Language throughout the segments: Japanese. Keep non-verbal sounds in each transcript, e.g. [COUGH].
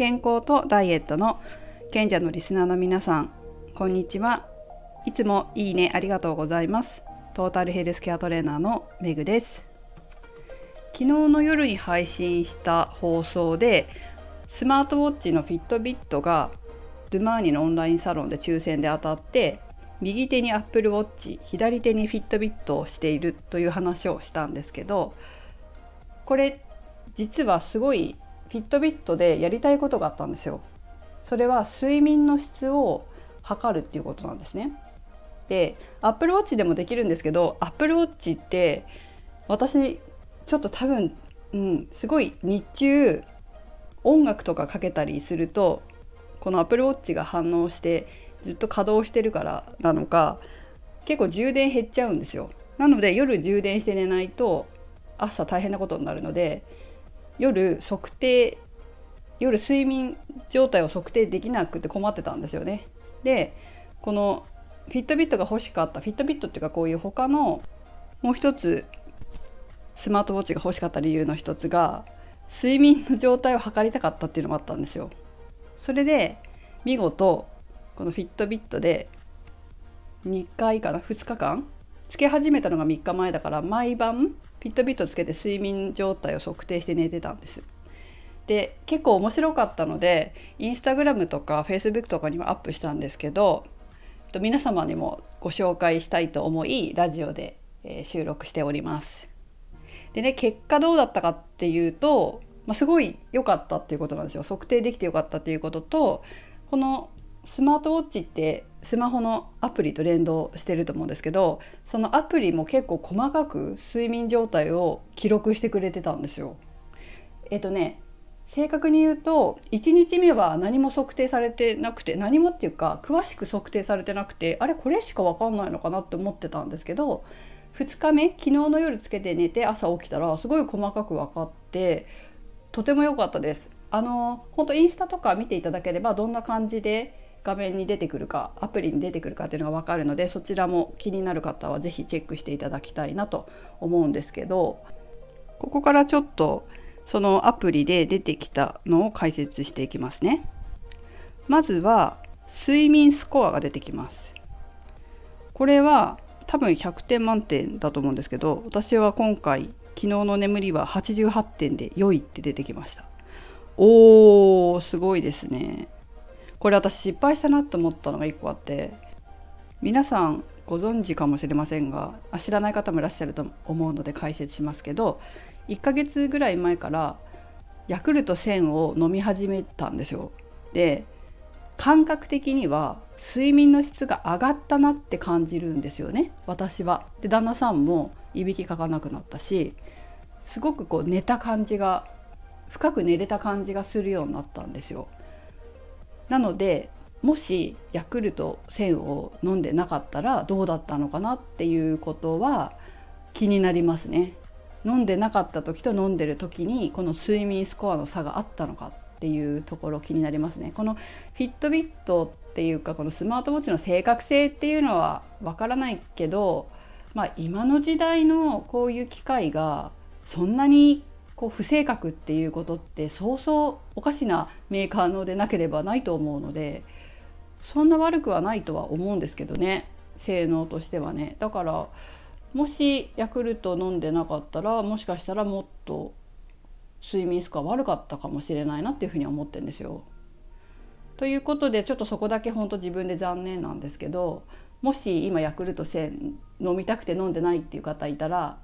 健康とダイエットの賢者のリスナーの皆さんこんにちは。いつもいいねありがとうございます。トータルヘルスケアトレーナーのメグです。昨日の夜に配信した放送でスマートウォッチのフィットビットがドゥマーニのオンラインサロンで抽選で当たって右手にアップルウォッチ左手にフィットビットをしているという話をしたんですけどこれ実はすごいフィットビットでやりたいことがあったんですよ。それは睡眠の質を測るっていうことなんですね。で Apple Watch でもできるんですけど Apple Watch って私ちょっと多分、うん、すごい日中音楽とかかけたりするとこの Apple Watch が反応してずっと稼働してるからなのか結構充電減っちゃうんですよ。なので夜充電して寝ないと朝大変なことになるので夜測定夜睡眠状態を測定できなくて困ってたんですよね。でこのフィットビットが欲しかったフィットビットっていうかこういう他のもう一つスマートウォッチが欲しかった理由の一つが睡眠の状態を測りたかったっていうのもあったんですよ。それで見事このフィットビットで2回かな2日間つけ始めたのが3日前だから毎晩フィットビットつけて睡眠状態を測定して寝てたんです。で結構面白かったのでインスタグラムとかフェイスブックとかにもアップしたんですけど皆様にもご紹介したいと思いラジオで収録しております。でね結果どうだったかっていうと、まあ、すごい良かったっていうことなんですよ測定できて良かったっていうこととこのスマートウォッチってスマホのアプリと連動してると思うんですけどそのアプリも結構細かく睡眠状態を記録してくれてたんですよ。えっとね正確に言うと1日目は何も測定されてなくて何もっていうか詳しく測定されてなくてあれこれしか分かんないのかなって思ってたんですけど2日目昨日の夜つけて寝て朝起きたらすごい細かく分かってとても良かったです。あの本当インスタとか見ていただければどんな感じで画面に出てくるかアプリに出てくるかっていうのが分かるのでそちらも気になる方は是非チェックしていただきたいなと思うんですけどここからちょっとそのアプリで出てきたのを解説していきますね。まずは睡眠スコアが出てきます。これは多分100点満点だと思うんですけど私は今回昨日の眠りは88点で良いって出てきました。おーすごいですね。これ私失敗したなと思ったのが1個あって皆さんご存知かもしれませんが知らない方もいらっしゃると思うので解説しますけど1ヶ月ぐらい前からヤクルト1000を飲み始めたんですよ。で感覚的には睡眠の質が上がったなって感じるんですよね私は。で旦那さんもいびきかかなくなったしすごくこう寝た感じが深く寝れた感じがするようになったんですよ。なのでもしヤクルト1000を飲んでなかったらどうだったのかなっていうことは気になりますね。飲んでなかった時と飲んでる時にこの睡眠スコアの差があったのかっていうところ気になりますね。このフィットビットっていうかこのスマートウォッチの正確性っていうのはわからないけど、まあ、今の時代のこういう機械がそんなにこう不正確っていうことってそうそうおかしなメーカーのでなければないと思うのでそんな悪くはないとは思うんですけどね性能としてはねだからもしヤクルト飲んでなかったらもしかしたらもっと睡眠スコア悪かったかもしれないなっていうふうに思ってるんですよ。ということでちょっとそこだけ本当自分で残念なんですけどもし今ヤクルト1000飲みたくて飲んでないっていう方いたら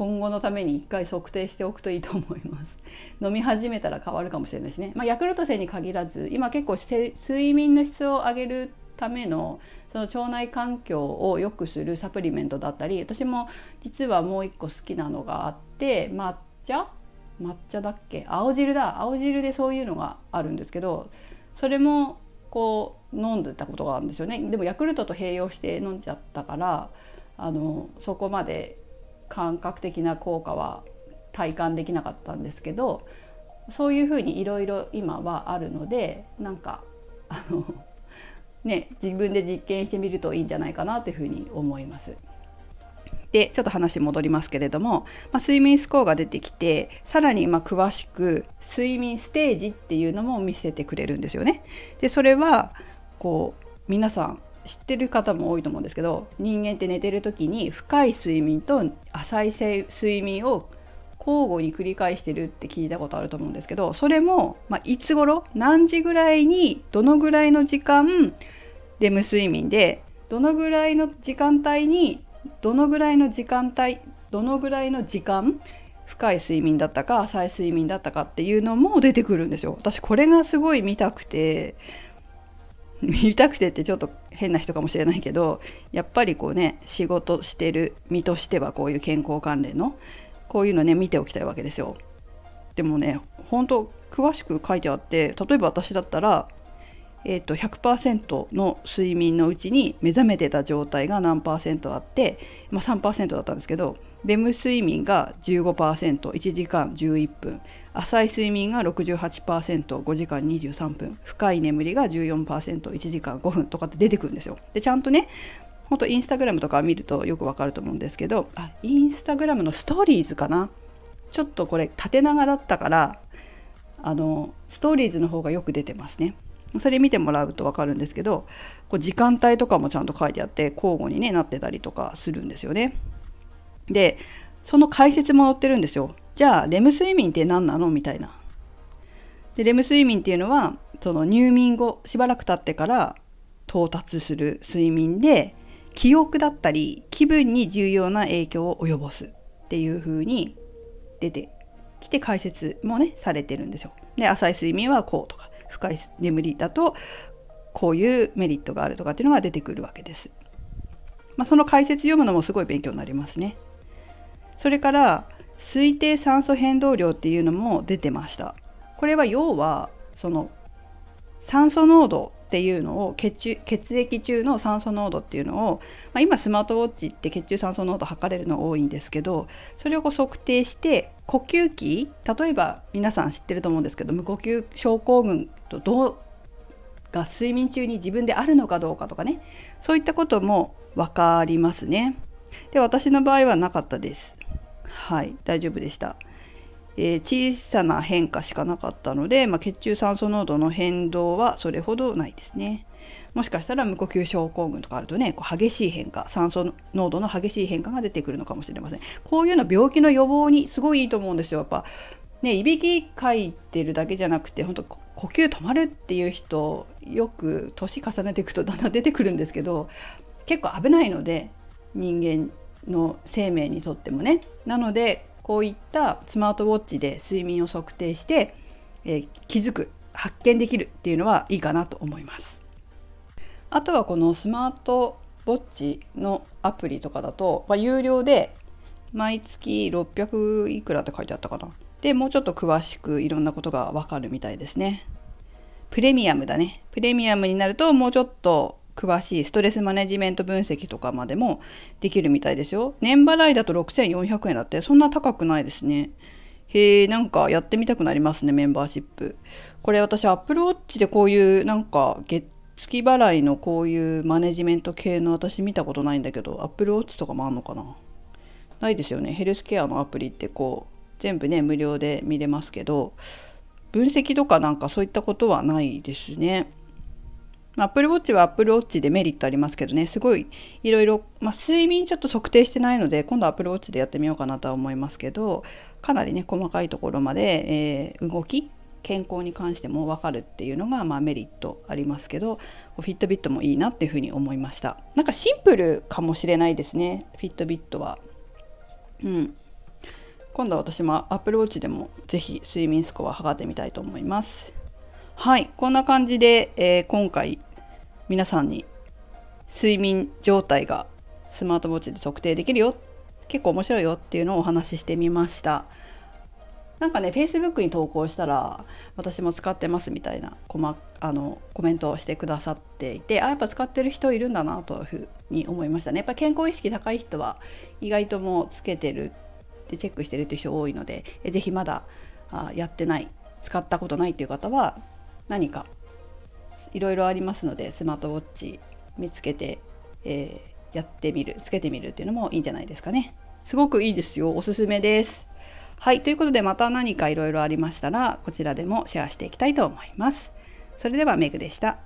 今後のために一回測定しておくといいと思います。[LAUGHS] 飲み始めたら変わるかもしれないですね、まあ、ヤクルト1000に限らず今結構睡眠の質を上げるためのその腸内環境を良くするサプリメントだったり私も実はもう一個好きなのがあって抹茶？抹茶だっけ？青汁だ。青汁でそういうのがあるんですけどそれもこう飲んでたことがあるんですよね。でもヤクルトと併用して飲んじゃったからあのそこまで感覚的な効果は体感できなかったんですけどそういうふうにいろいろ今はあるのでなんかあの [LAUGHS] ね自分で実験してみるといいんじゃないかなというふうに思います。でちょっと話戻りますけれども、まあ、睡眠スコアが出てきてさらにま詳しく睡眠ステージっていうのも見せてくれるんですよね。でそれはこう皆さん知ってる方も多いと思うんですけど人間って寝てる時に深い睡眠と浅い睡眠を交互に繰り返してるって聞いたことあると思うんですけどそれも、まあ、いつ頃？何時ぐらいにどのぐらいの時間レム睡眠でどのぐらいの時間帯にどのぐらいの時間帯どのぐらいの時間深い睡眠だったか浅い睡眠だったかっていうのも出てくるんですよ。私これがすごい見たくて見たくてってちょっと変な人かもしれないけどやっぱりこうね仕事してる身としてはこういう健康関連のこういうのね見ておきたいわけですよ。でもね本当詳しく書いてあって例えば私だったらえーと、100%の睡眠のうちに目覚めてた状態が何パーセントあって、まあ、3%だったんですけどレム睡眠が 15%1 時間11分浅い睡眠が 68%5 時間23分深い眠りが 14%1 時間5分とかって出てくるんですよ。でちゃんとねほんとインスタグラムとか見るとよくわかると思うんですけどあインスタグラムのストーリーズかなちょっとこれ縦長だったからあのストーリーズの方がよく出てますね。それ見てもらうと分かるんですけどこう時間帯とかもちゃんと書いてあって交互に、ね、なってたりとかするんですよね。でその解説も載ってるんですよ。じゃあレム睡眠って何なの？みたいな。でレム睡眠っていうのはその入眠後しばらく経ってから到達する睡眠で記憶だったり気分に重要な影響を及ぼすっていう風に出てきて解説もねされてるんですよ。で浅い睡眠はこうとか深い眠りだとこういうメリットがあるとかっていうのが出てくるわけです。まあ、その解説読むのもすごい勉強になりますね。それから推定酸素変動量っていうのも出てました。これは要はその酸素濃度っていうのを血血液中の酸素濃度っていうのを、まあ、今スマートウォッチって血中酸素濃度測れるの多いんですけどそれを測定して呼吸器例えば皆さん知ってると思うんですけど無呼吸症候群とどうが睡眠中に自分であるのかどうかとかねそういったことも分かりますね。で私の場合はなかったです。はい大丈夫でした。えー、小さな変化しかなかったので、まあ、血中酸素濃度の変動はそれほどないですね。もしかしたら無呼吸症候群とかあるとねこう激しい変化酸素濃度の激しい変化が出てくるのかもしれませんこういうの病気の予防にすごいいいと思うんですよやっぱねいびきかいてるだけじゃなくて本当呼吸止まるっていう人よく年重ねていくとだんだん出てくるんですけど結構危ないので人間の生命にとってもね。なのでこういったスマートウォッチで睡眠を測定して、えー、気づく発見できるっていうのはいいかなと思います。あとはこのスマートウォッチのアプリとかだと、まあ、有料で毎月600いくらって書いてあったかな。でもうちょっと詳しくいろんなことがわかるみたいですね。プレミアムだね。プレミアムになるともうちょっと詳しいストレスマネジメント分析とかまでもできるみたいですよ。年払いだと6400円だって、そんな高くないですね。へえ、なんかやってみたくなりますね、メンバーシップ。これ私、Apple Watch でこういうなんか月月払いのこういうマネジメント系の私見たことないんだけど、Apple Watch とかもあんのかな？ないですよね。ヘルスケアのアプリってこう、全部ね、無料で見れますけど、分析とかなんかそういったことはないですね。まあ、Apple Watch は Apple Watch でメリットありますけどね、すごいいろいろ、まあ、睡眠ちょっと測定してないので、今度 Apple Watch でやってみようかなとは思いますけど、かなりね、細かいところまで、えー、動き、健康に関しても分かるっていうのが、まあ、メリットありますけど、フィットビットもいいなっていうふうに思いました。なんかシンプルかもしれないですね、フィットビットは。うん。今度は私も Apple Watch でもぜひ睡眠スコア測ってみたいと思います。はい、こんな感じで、えー、今回皆さんに睡眠状態がスマートウォッチで測定できるよ。結構面白いよっていうのをお話ししてみました。なんかね Facebook に投稿したら私も使ってますみたいなコマあのコメントをしてくださっていてあやっぱ使ってる人いるんだなというふうに思いましたね。やっぱ健康意識高い人は意外ともうつけてるでチェックしてるっていう人多いので是非まだあやってない使ったことないっていう方は何かいろいろありますのでスマートウォッチ見つけて、えやってみるつけてみるっていうのもいいんじゃないですかね。すごくいいですよ。おすすめです。はい。ということでまた何かいろいろありましたらこちらでもシェアしていきたいと思います。それではメグでした。